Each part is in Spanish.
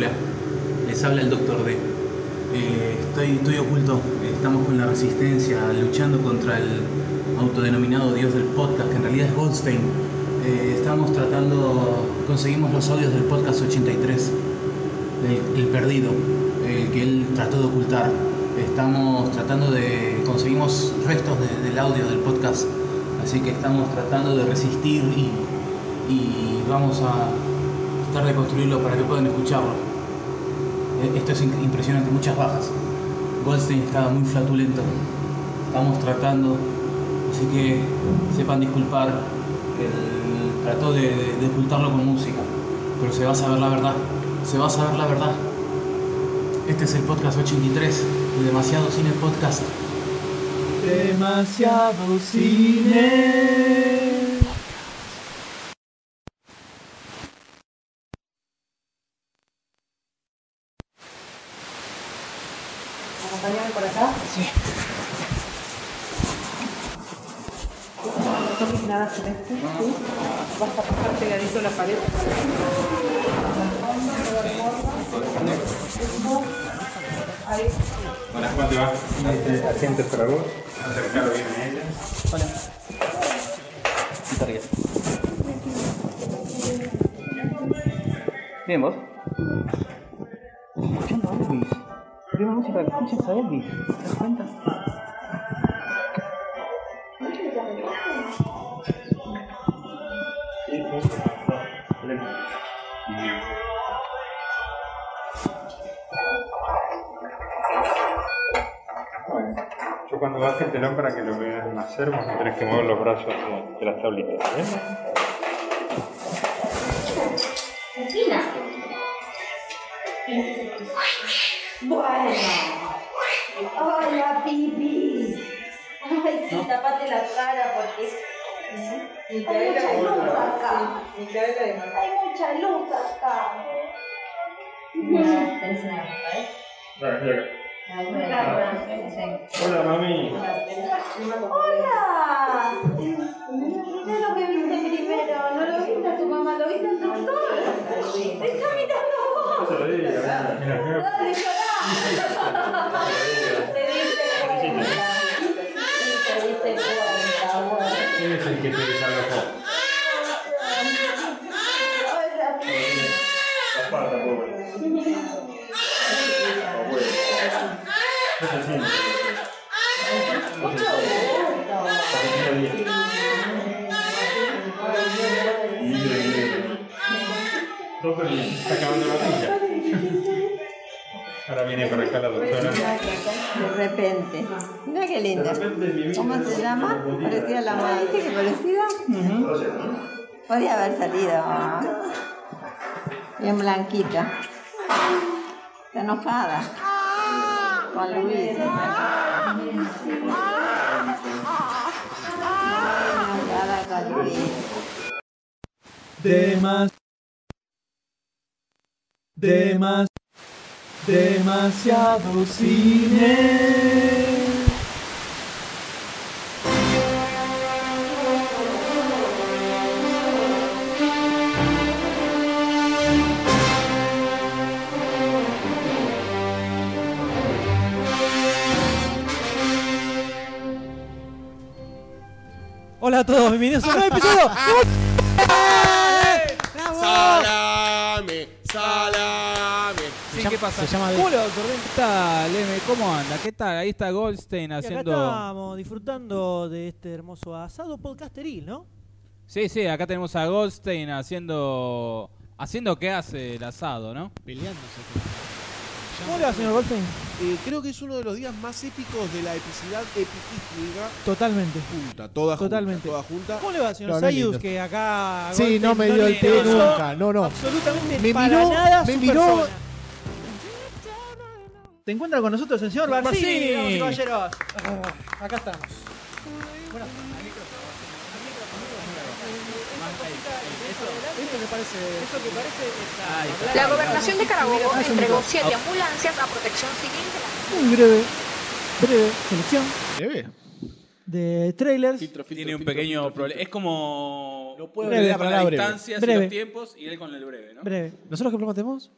Les habla el Doctor D. Eh, estoy, oculto, estamos con la resistencia, luchando contra el autodenominado dios del podcast, que en realidad es Goldstein. Eh, estamos tratando, conseguimos los audios del podcast 83, el, el perdido, el que él trató de ocultar. Estamos tratando de, conseguimos restos de- del audio del podcast, así que estamos tratando de resistir y vamos a tratar de construirlo para que puedan escucharlo. Eh, Esto es impresionante, muchas bajas. Goldstein estaba muy flatulento. Estamos tratando, así que sepan disculpar. Él trató de, de- de ocultarlo con música, pero se va a saber la verdad. Se va a saber la verdad. Este es el podcast 83 de Demasiado Cine Podcast. Demasiado cine. Yo cuando baje el telón para que lo vean más cerca, no tenés que mover los brazos de, de las tablitas. ¿ves? Bueno. Hola, Pipi. Ay, sí, tapate la cara porque hay mucha luz acá. Hay Hola, mami. Hola. Mira lo que viste primero. No lo viste a tu mamá, lo viste al doctor. Te está mirando a No vos. Dale, llorá. Ahora viene para acá la doctora. De repente. Mira qué linda. ¿Cómo se llama? Parecía la madre. ¿Viste qué parecida? Podría haber salido. Bien blanquita. Está enojada. Con Luis. Enojada con Luis. Demas. Demas. Demasiado cine. Hola a todos, bienvenidos a un nuevo episodio. ¡Bravo! Salame, salame. Sí, ¿qué pasa? ¿Cómo le va, doctor Ben? ¿Qué tal, M? ¿Cómo anda? ¿Qué tal? Ahí está Goldstein Y acá haciendo... estamos disfrutando de este hermoso asado podcasteril, ¿no? Sí, sí, acá tenemos a Goldstein haciendo... Haciendo qué hace el asado, ¿no? Peleándose. ¿Cómo le va, señor Goldstein? Eh, creo que es uno de los días más épicos de la epicidad epiquística Totalmente. junta, toda junta, Totalmente. toda junta. ¿Cómo le va, señor No, no Sayus? lindo. Que acá. Sí, Goldstein no me dio el té nunca, no, no. Absolutamente Me para miró- nada me miró- persona. Te encuentra con nosotros el señor Barcini, y caballeros. Ah, acá estamos. Bueno, Esto me parece. Eso que parece. La gobernación de Carabobo entregó siete ambulancias a protección civil de la Muy breve, breve selección Breve. de trailers. Filtro, filtro, Tiene un filtro, pequeño filtro, problema. Es como... No puedo Breve, la palabra breve. distancias y los tiempos y él con el breve, ¿no? Breve. ¿Nosotros qué problema tenemos?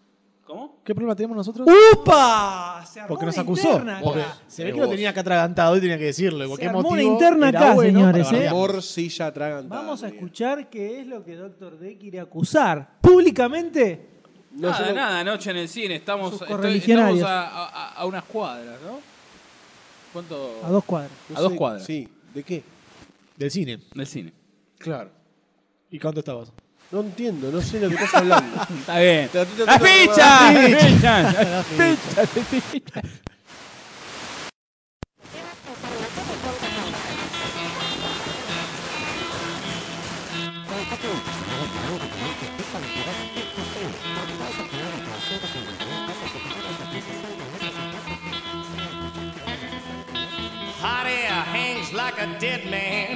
¿Cómo? ¿Qué problema tenemos nosotros? ¡Upa! Se armó Porque nos una acusó. interna acá. Porque se ve que lo tenía que atragantado y tenía que decirlo. ¿Por Se qué armó motivo una interna era acá, bueno señores, ¿eh? bardear? Morcilla atragantada. Vamos a escuchar qué es lo que Doctor D quiere acusar públicamente. No, nada, yo no- nada, anoche en el cine. Estamos, Sus estoy- correligionarios. estamos a, a- a unas cuadras, ¿no? ¿Cuánto? A dos cuadras. no A dos sé- cuadras. Sí. ¿De qué? Del cine. Del cine. Claro. ¿Y cuánto estabas? No entiendo, no sé lo que estás hablando. Está bien. Te- te- te- ¡Las te-. Hot air hangs like a dead man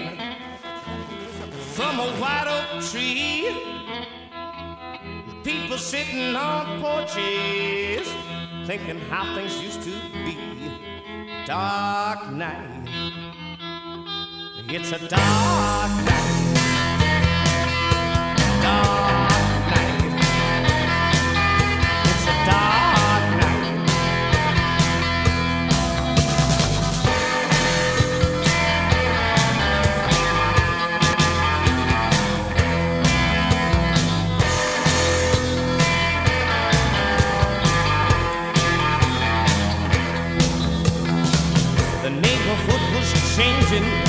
white oak tree. People sitting on porches thinking how things used to be. Dark night. It's a dark night. Dark kitchen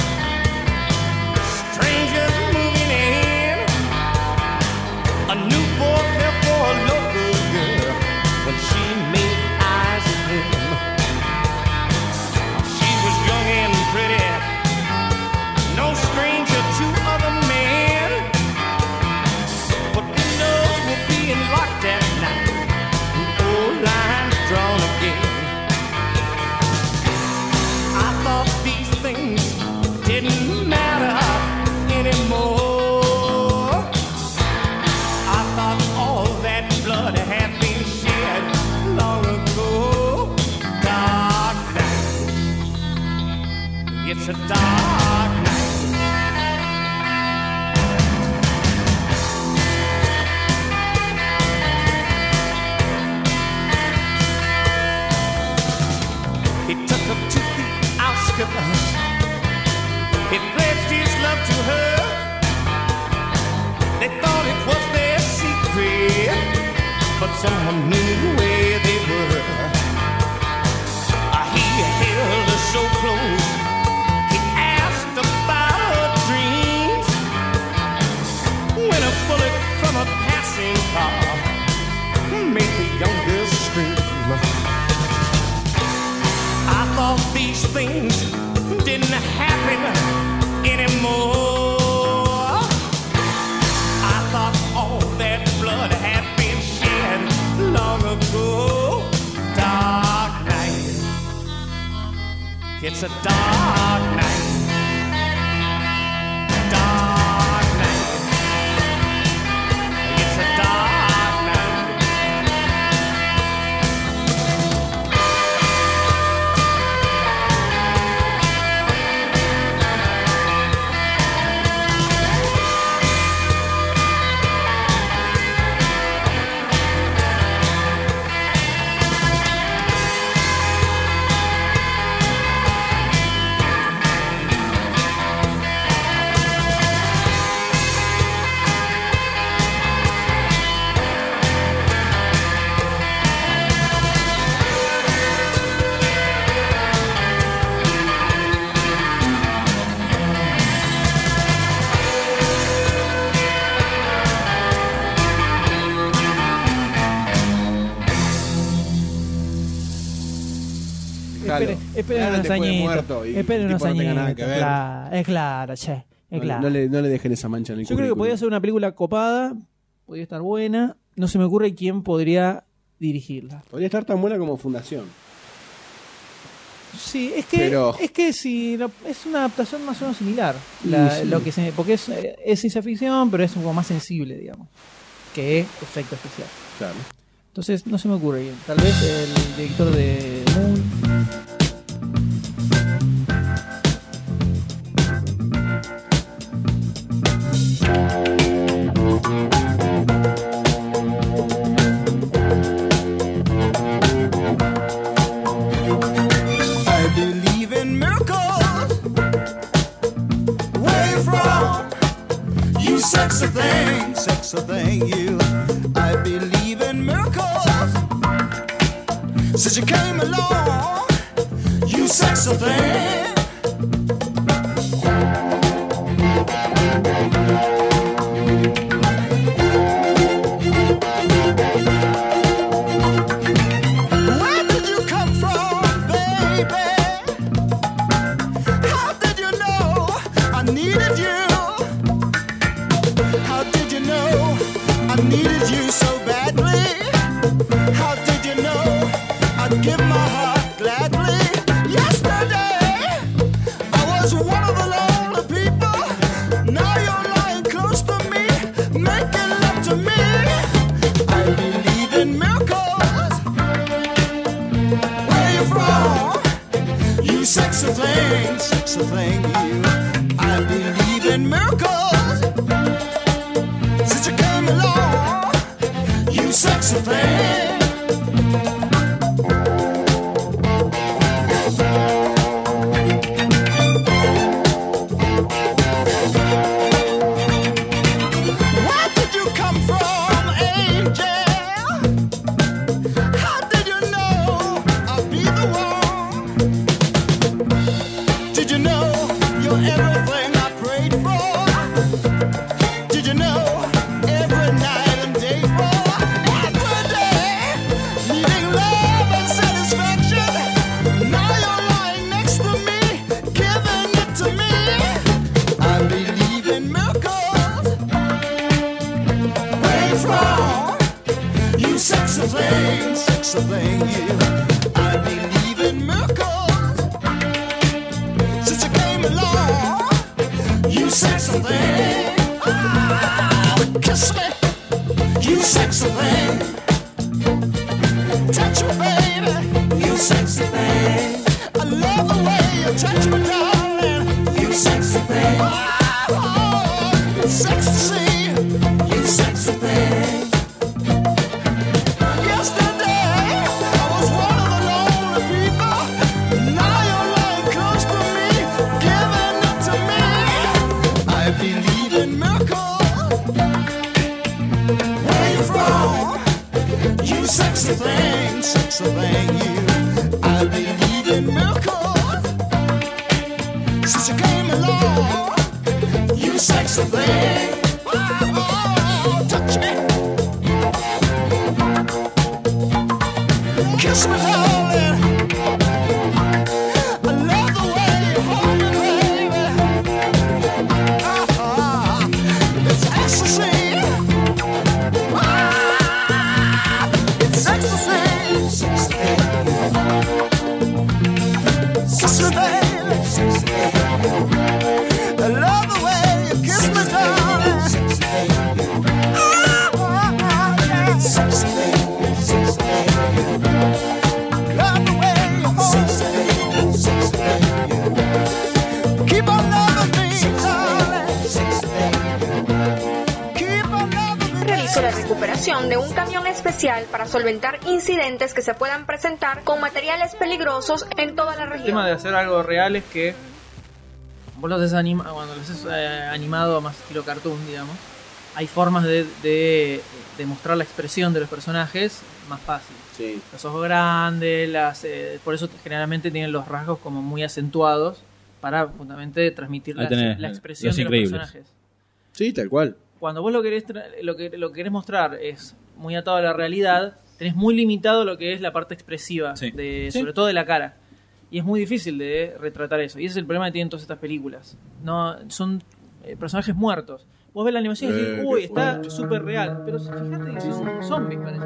It's unos añitos. Esperen el unos añitos. que ver. Claro, es claro, che. Es claro. no le, no le dejen esa mancha en el Yo creo que podría ser una película copada, podría estar buena. No se me ocurre quién podría dirigirla. Podría estar tan buena como Fundación. Sí, es que Pero- es que si lo- es una adaptación más o menos similar. Y La- sí. lo que se, porque es, eh, es ciencia ficción, pero es un poco más sensible, digamos, que efecto especial. Claro. Entonces no se me ocurre bien. Tal vez el director de Moon. Thing, you. I believe in miracles. Since you came along, you sexy thing. Tema de hacer algo real es que vos lo haces anima, cuando lo haces eh, animado más estilo cartoon, digamos, hay formas de, de, de mostrar la expresión de los personajes más fácil. Sí. Los ojos grandes, las, eh, por eso generalmente tienen los rasgos como muy acentuados para justamente transmitir la, tenés, la expresión Los de los personajes. Sí, tal cual. Cuando vos lo querés, lo que lo que querés mostrar es muy atado a la realidad, tenés muy limitado lo que es la parte expresiva, Sí. de, Sí. sobre todo de la cara. Y es muy difícil de retratar eso. Y ese es el problema que tienen todas estas películas. No, son eh, personajes muertos. Vos ves la animación y decís, Eh, uy, está súper real. Pero fíjate que son zombies, parece.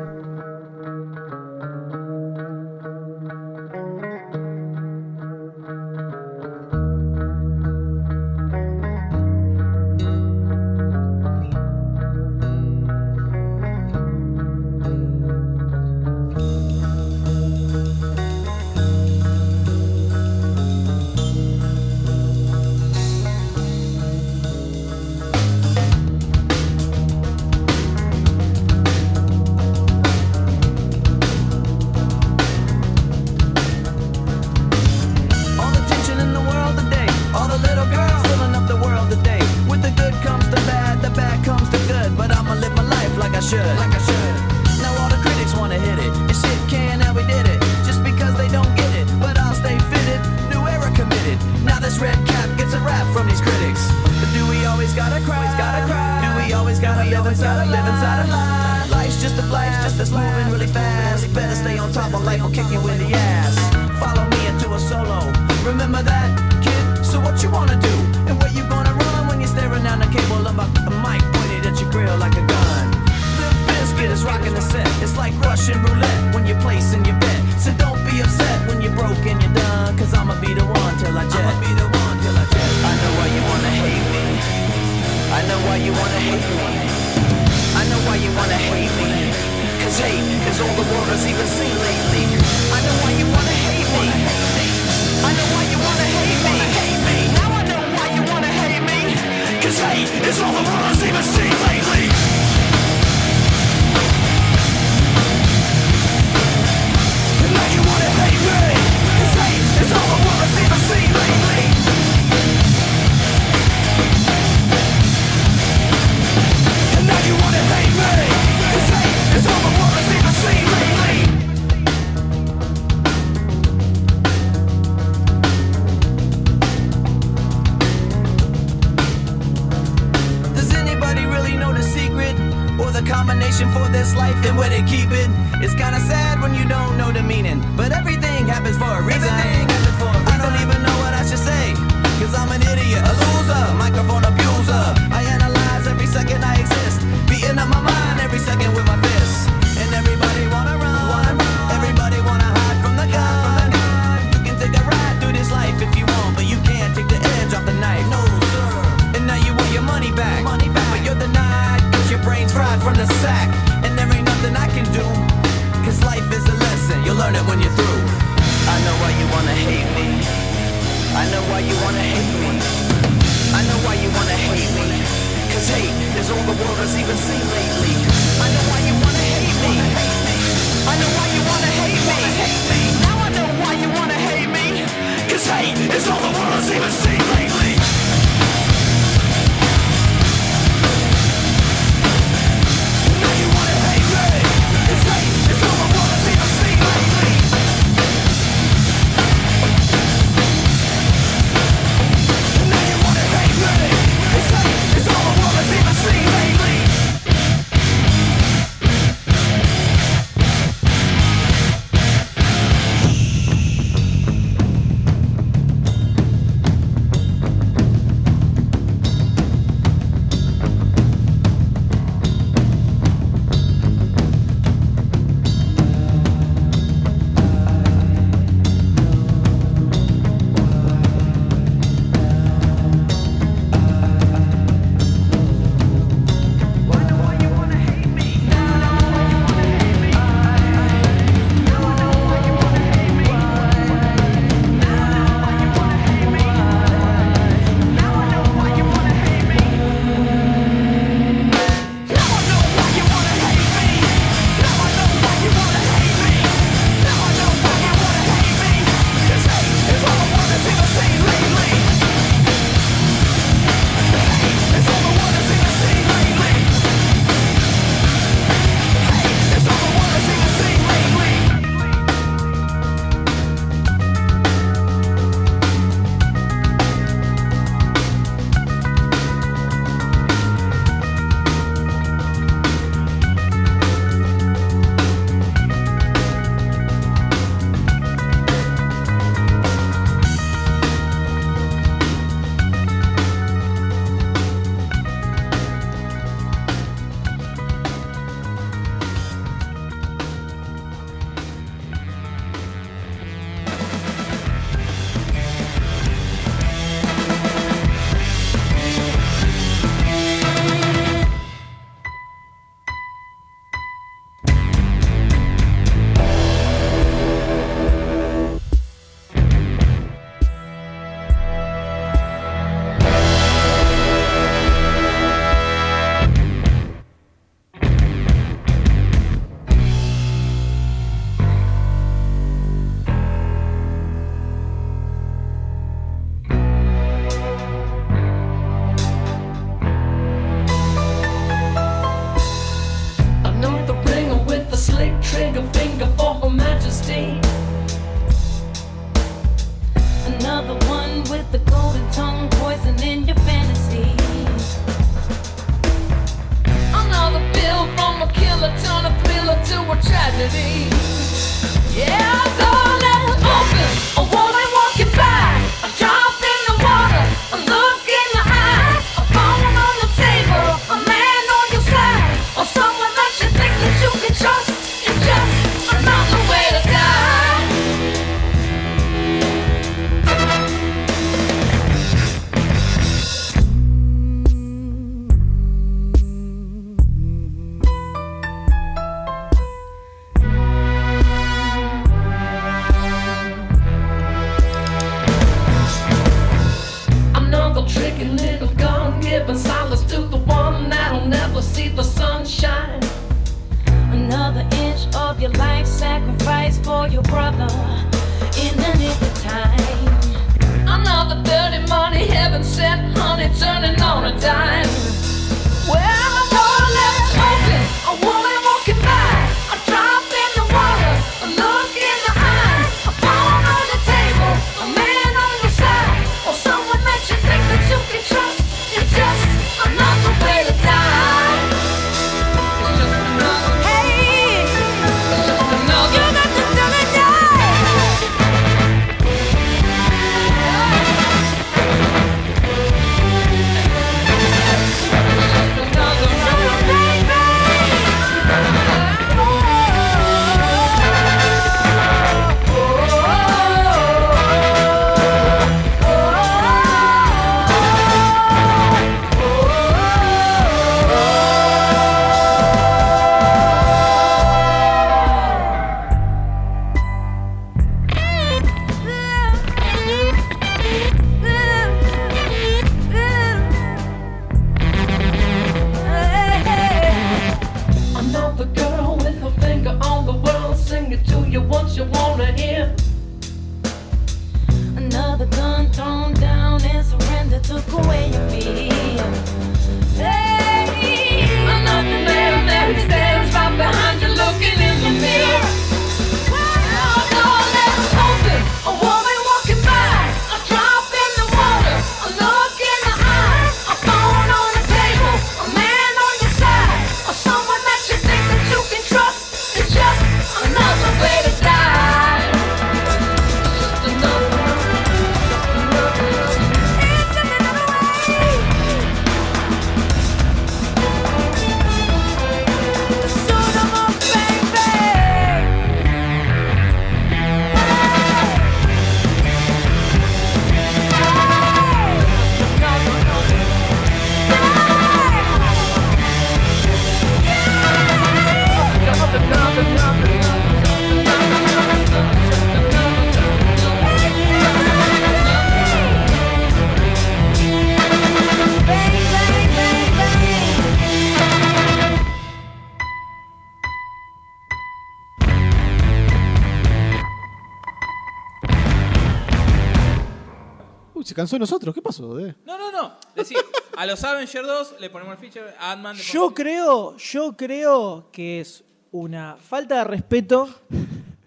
nosotros. ¿Qué pasó? No, no, no. Decí, a los Avengers 2 le ponemos el feature, Ant-Man Yo creo, yo creo que es una falta de respeto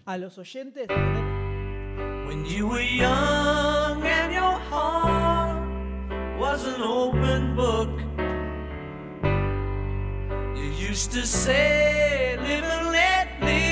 a los oyentes. When you were young and your heart was an open book, you used to say, Live and let live.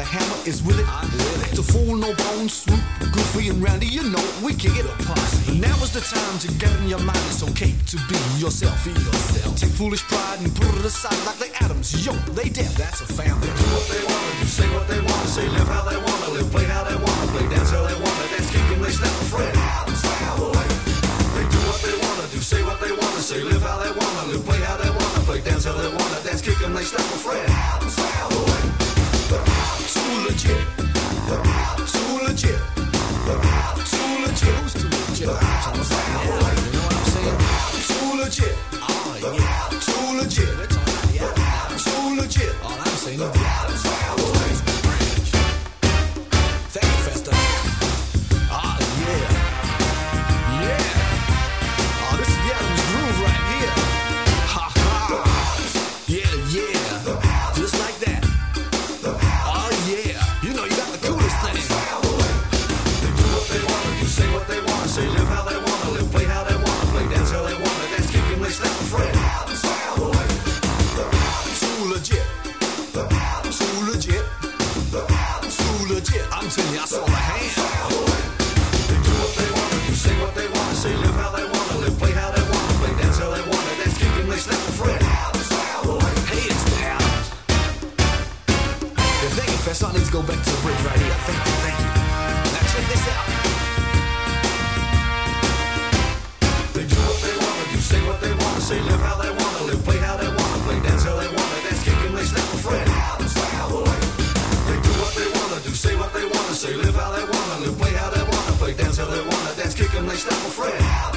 the hammer is with it. I'm. To fool no bones, swoop, goofy and roundy, you know we kick it. Posse. Now is the time to get in your mind. It's okay to be yourself. Be yourself. Take foolish pride and put it aside like the atoms. Yo, they dead. That's a family. They do what they wanna do, say what they wanna say, live how they wanna live, play how they wanna play, dance how they wanna dance, kick them, they snap afraid. Adams family. They do what they wanna do, say what they wanna say, live how they wanna live, play how they wanna play, dance how they wanna dance, kick them, they snap afraid. If they confess, I need to go back to the bridge right here. Thank you, thank you. Now check this out. They do what they wanna do, say what they wanna say, live how they wanna live, play how they wanna play, dance how they wanna dance, kick and they snap a friend. They do what they wanna do, say what they wanna say, live how they wanna live, play how they wanna play, dance how they wanna dance, kick and they snap a friend.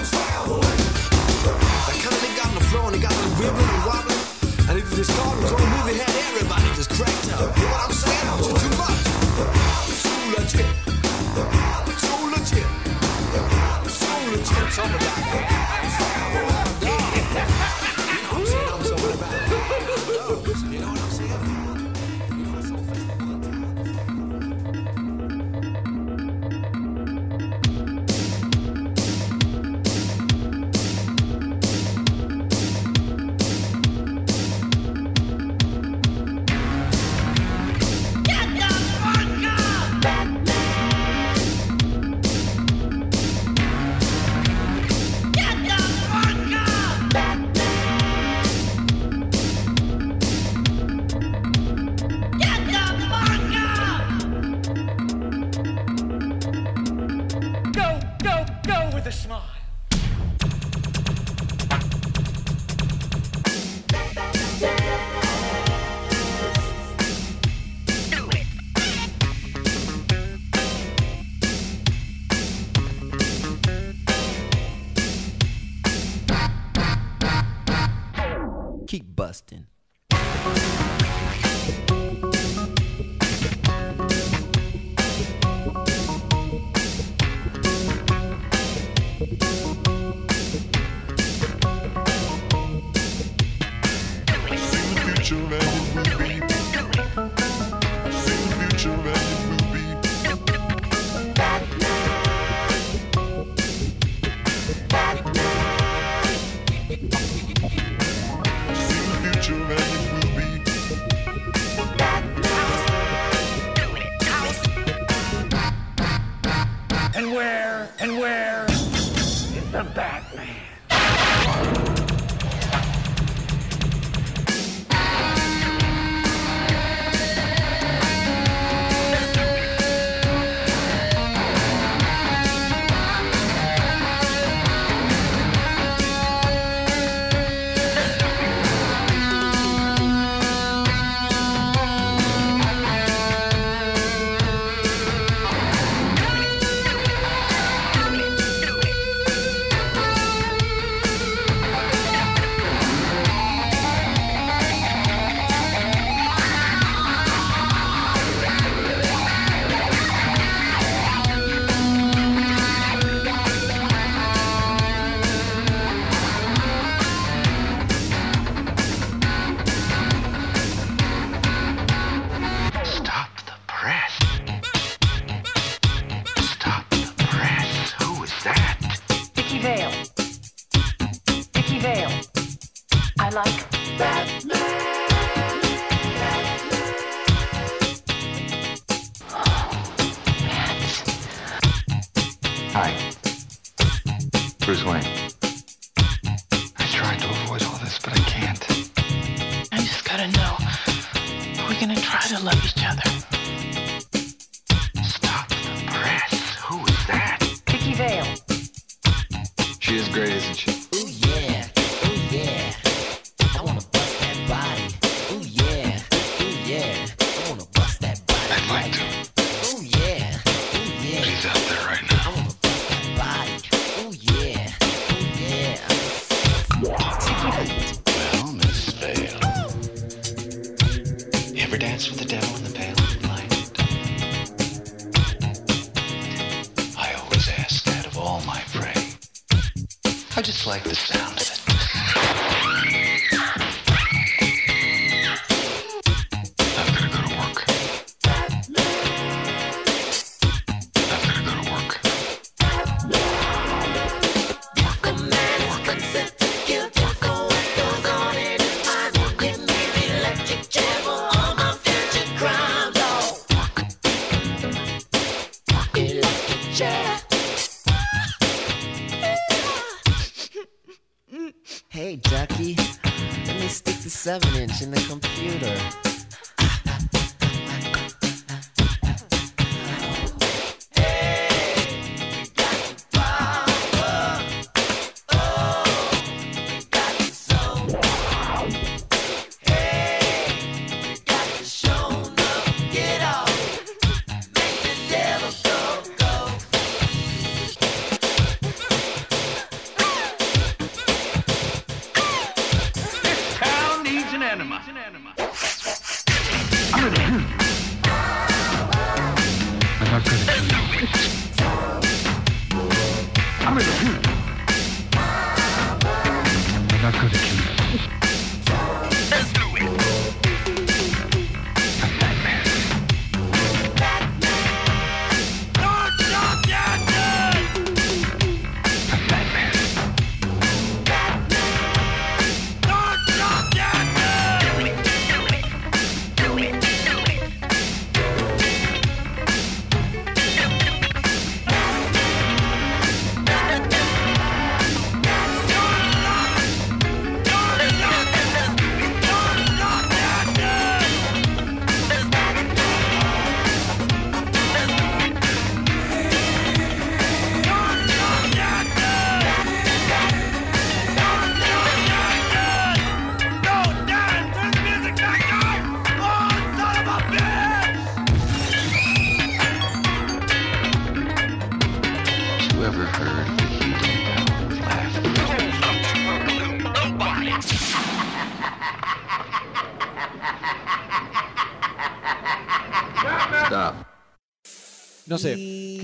Bruce Wayne.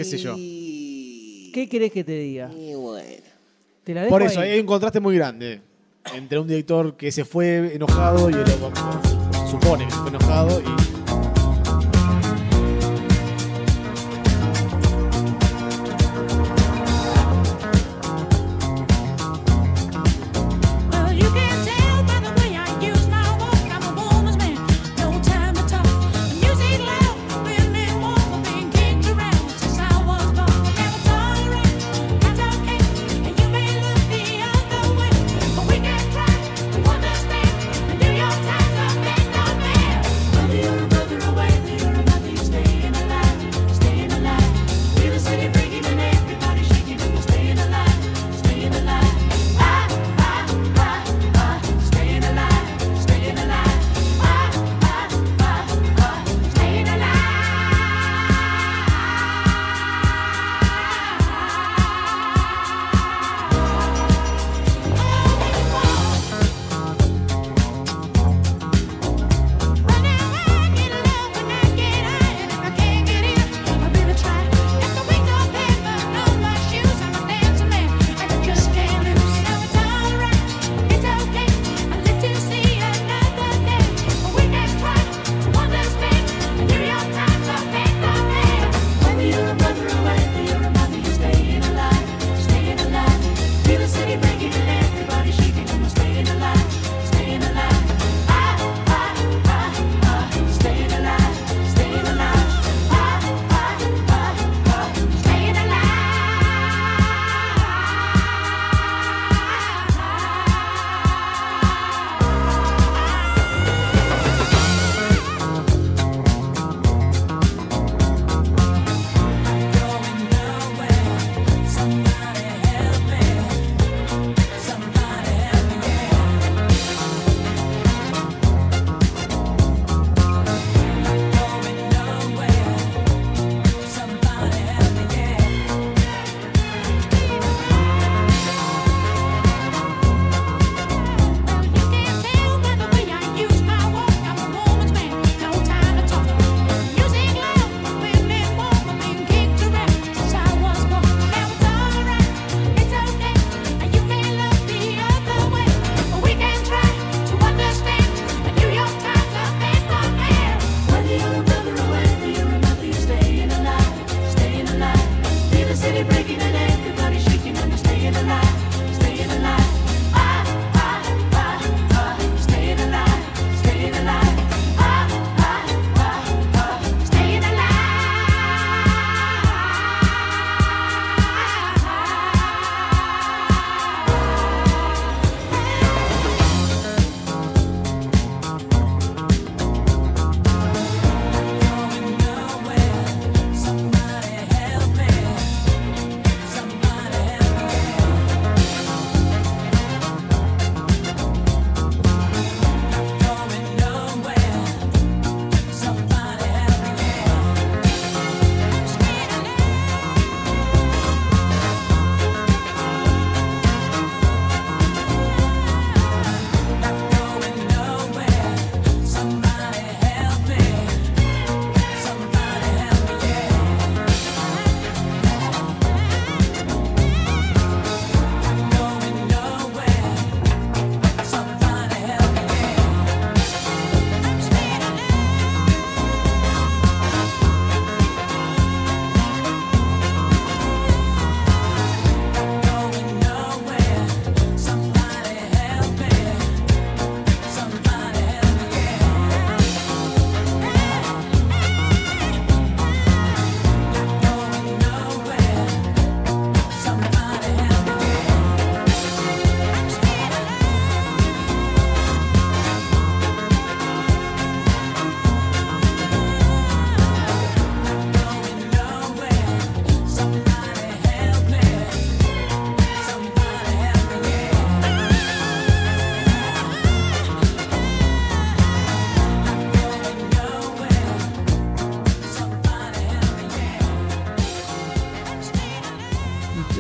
sé yo. ¿Qué querés que te diga? Por eso, hay un contraste muy grande entre un director que se fue enojado y el otro supone que fue enojado y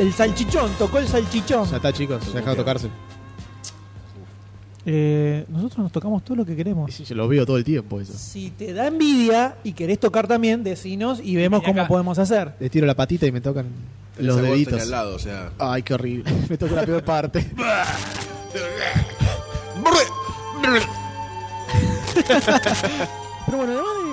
El salchichón, tocó el salchichón. Ya está, chicos, ya deja de tocarse. Eh, nosotros nos tocamos todo lo que queremos. Sí, yo lo veo todo el tiempo eso. Si te da envidia y querés tocar también, decinos y vemos cómo podemos hacer. Le tiro la patita y me tocan los deditos. Ay, qué horrible. me toca la peor parte. Pero bueno, además de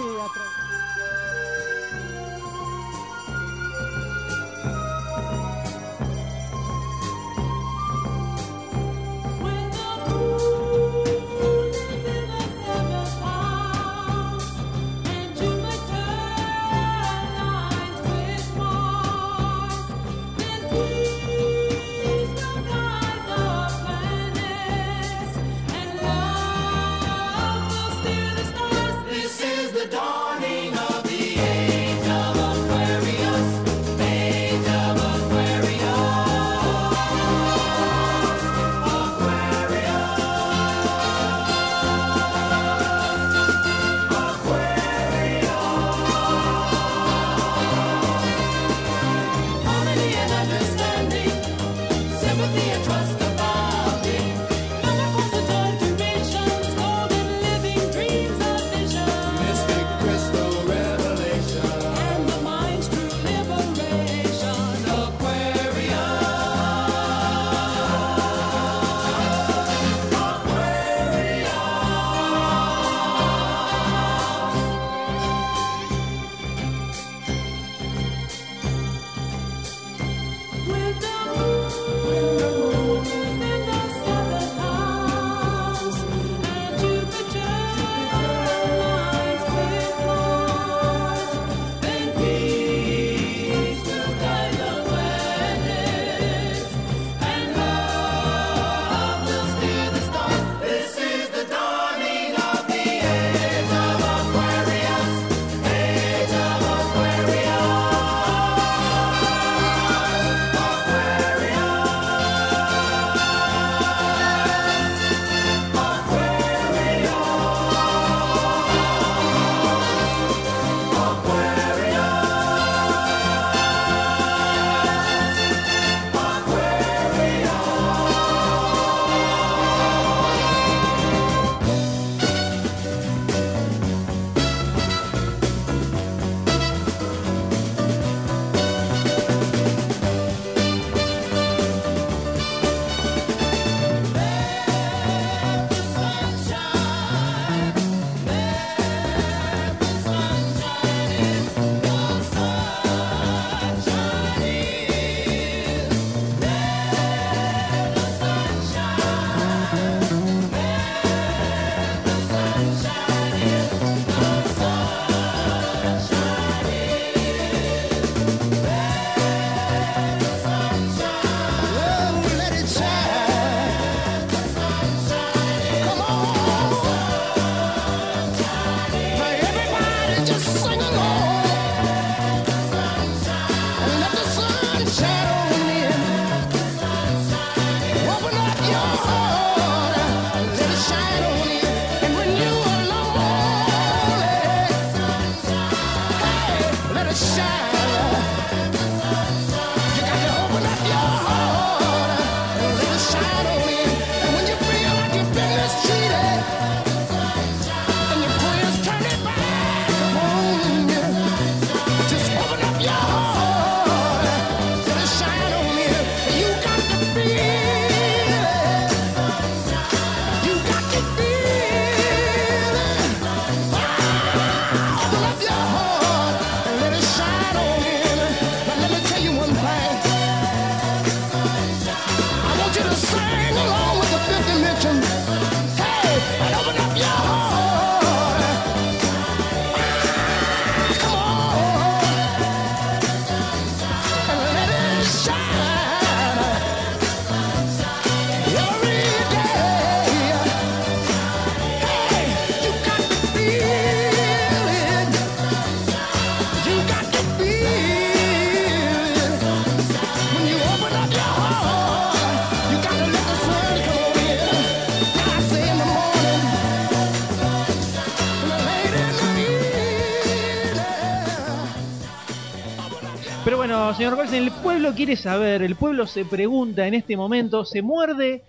El pueblo quiere saber, el pueblo se pregunta en este momento, se muerde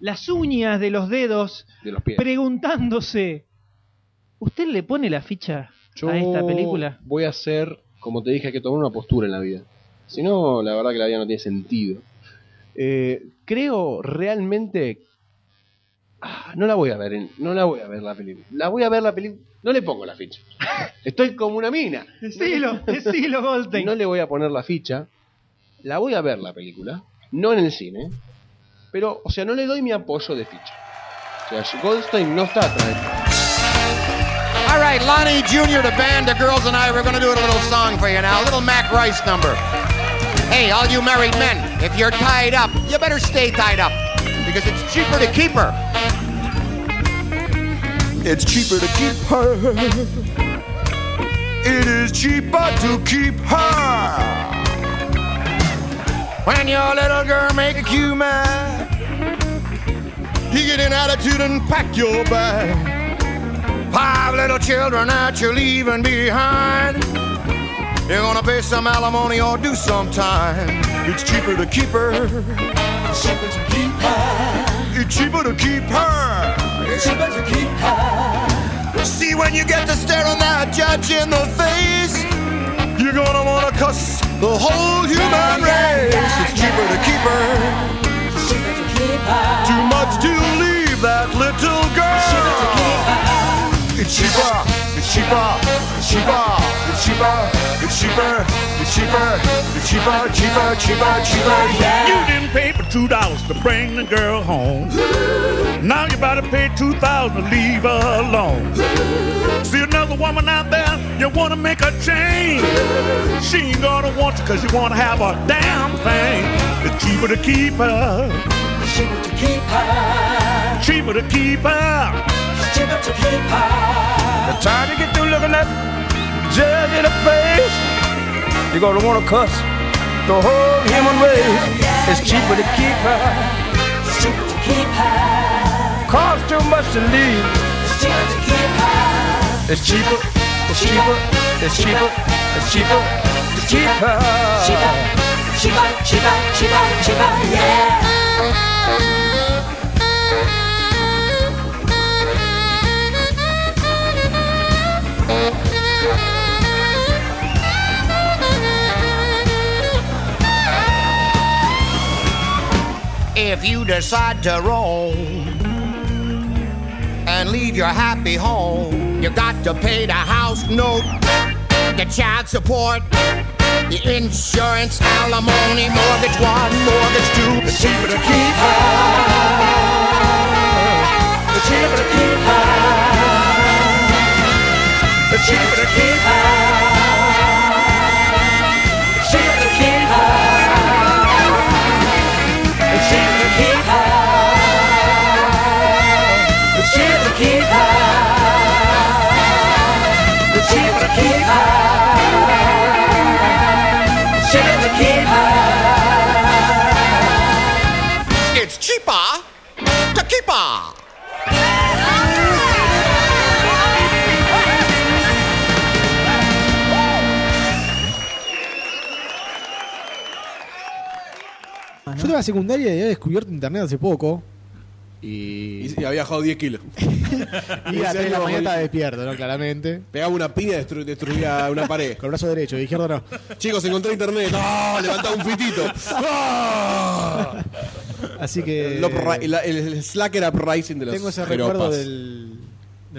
las uñas de los dedos preguntándose, ¿usted le pone la ficha a esta película? Voy a hacer, como te dije, hay que tomar una postura en la vida. Si no, la verdad que la vida no tiene sentido. Eh, creo realmente... Ah, no la voy a ver, no la voy a ver la película. La voy a ver la película no le pongo la ficha. Estoy como una mina. Decilo, decilo, Goldstein. No le voy a poner la ficha. La voy a ver la película. No en el cine. Pero, o sea, no le doy mi apoyo de ficha. O sea, Goldstein no está atrás. All right, Lonnie Jr., the band, the girls, and I, we're going to do a little song for you now. A little Mac Rice number. Hey, all you married men, if you're tied up, you better stay tied up because it's cheaper to keep her. It's cheaper to keep her. It is cheaper to keep her. When your little girl make you mad, You get an attitude and pack your bag. five little children that you're leaving behind, you're gonna pay some alimony or do some time. It's cheaper to keep her. It's cheaper to keep her. It's cheaper to keep her. See, when you get to staring that judge in the face, You're gonna wanna cuss the whole human race. It's cheaper to keep her. Too much to leave that little girl. It's cheaper. It's cheaper. It's cheaper. It's cheaper. It's cheaper. It's cheaper. It's cheaper. Cheaper. Cheaper. Cheaper. Yeah. You didn't pay for two dollars to bring the girl home. Now you better pay two thousand to leave her alone. See another woman out there, you wanna make a change. She ain't gonna want you cause you wanna have a damn thing. It's cheaper to keep her. to her. Cheaper to keep her. cheaper to keep her. The time you get through looking at judge in the face, you're gonna wanna cuss the whole human race. It's cheaper to keep her. It's cheaper to keep her. Costs too much to leave. It's cheaper to keep her. It's cheaper. It's cheaper. It's cheaper. It's cheaper to keep her. Cheaper, cheaper, cheaper, cheaper, cheaper, yeah. If you decide to roam and leave your happy home, you got to pay the house note, the child support, the insurance, alimony, mortgage one, mortgage two. It's cheaper to keep her. It's cheaper to keep her cheaper to keep a. Secundaria y había descubierto internet hace poco. Y, y había bajado 10 kilos. Y a de la mañana estaba despierto, ¿no? Claramente. Pegaba una piña y destru- destruía una pared. Con el brazo derecho, de izquierdo no. Chicos, encontré internet. ¡Ah! Levantaba un fitito. ¡Ah! Así que. El, upri- el, el Slacker Uprising de los Tengo ese jeropas. recuerdo del.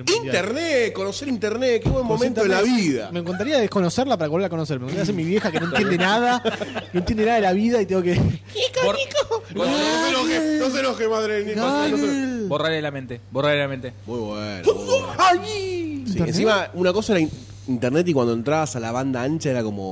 Del mundial. Internet, conocer internet, qué buen Conocer momento de la internet. vida. Me encantaría desconocerla para volver a conocer. Me encantaría ser mi vieja que no entiende nada, no entiende nada de la vida y tengo que. No se enoje, no se enoje, madre. no se- no se- Borrarle la mente, borrarle la mente. Muy bueno. Sí, encima, una cosa era in- internet y cuando entrabas a la banda ancha era como.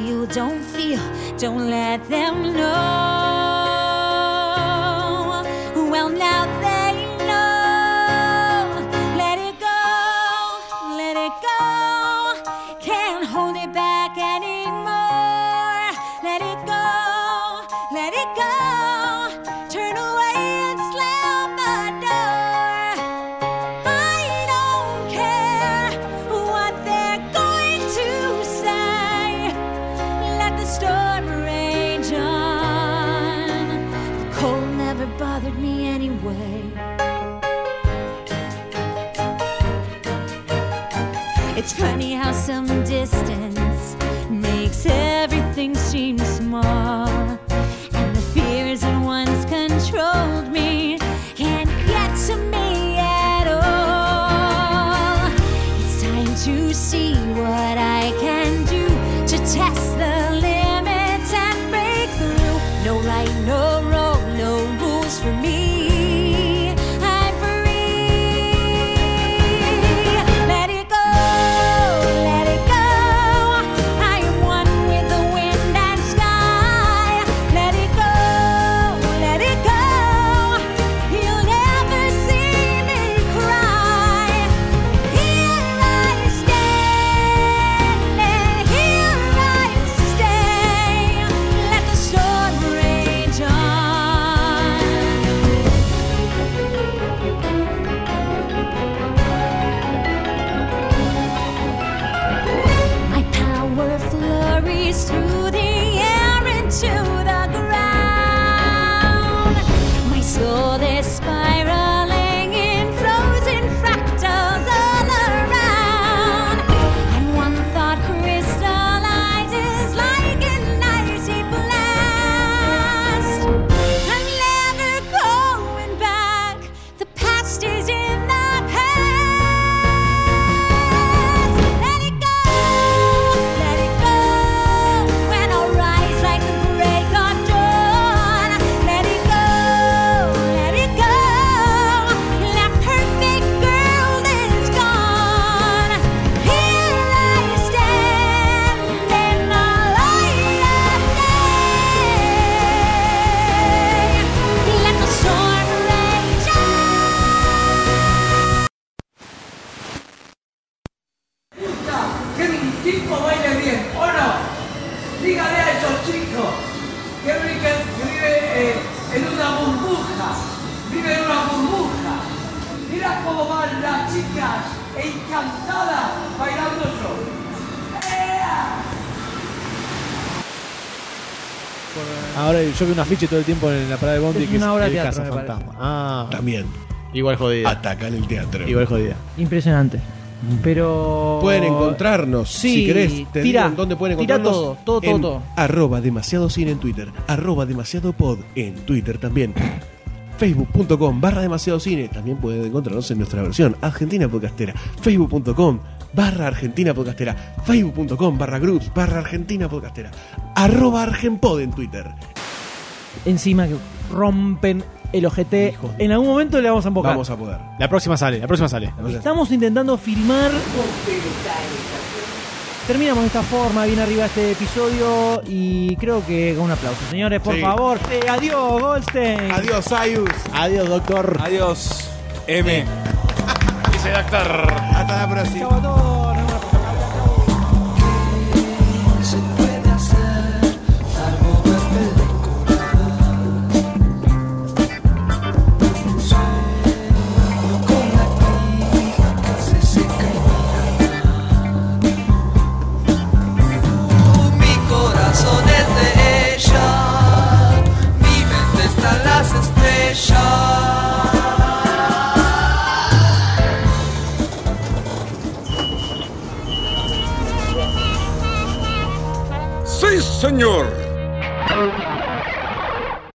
Conceal, don't feel, don't let them know. No right, no wrong, no rules for me. Chicas encantadas bailando. ¡Ea! Ahora yo vi un afiche todo el tiempo en la parada de Bondi Es que una obra es de el teatro, me Cazafantasma. Ah, También. igual jodida. Ataca en el teatro. Igual jodida. Impresionante. Pero. Pueden encontrarnos, Sí, si querés, te tira, digo en dónde pueden tira encontrarnos. todo, todo, todo, en todo. Arroba demasiado cine en Twitter, arroba demasiado pod en Twitter también. Facebook.com barra demasiado cine. También pueden encontrarnos en nuestra versión Argentina Podcastera. Facebook.com barra Argentina Podcastera. Facebook.com barra groups barra Argentina Podcastera. Arroba Argenpod en Twitter. Encima que rompen el ojete. En algún momento le vamos a embocar. Vamos a poder. La próxima sale, la próxima sale. Estamos intentando filmar. Terminamos de esta forma, bien arriba este episodio y creo que con un aplauso. Señores, por Sí. favor. Eh, adiós, Goldstein. Adiós, Sayus. Adiós, doctor. Adiós, M. Dice doctor. Hasta la próxima. Chau a todos. Señor.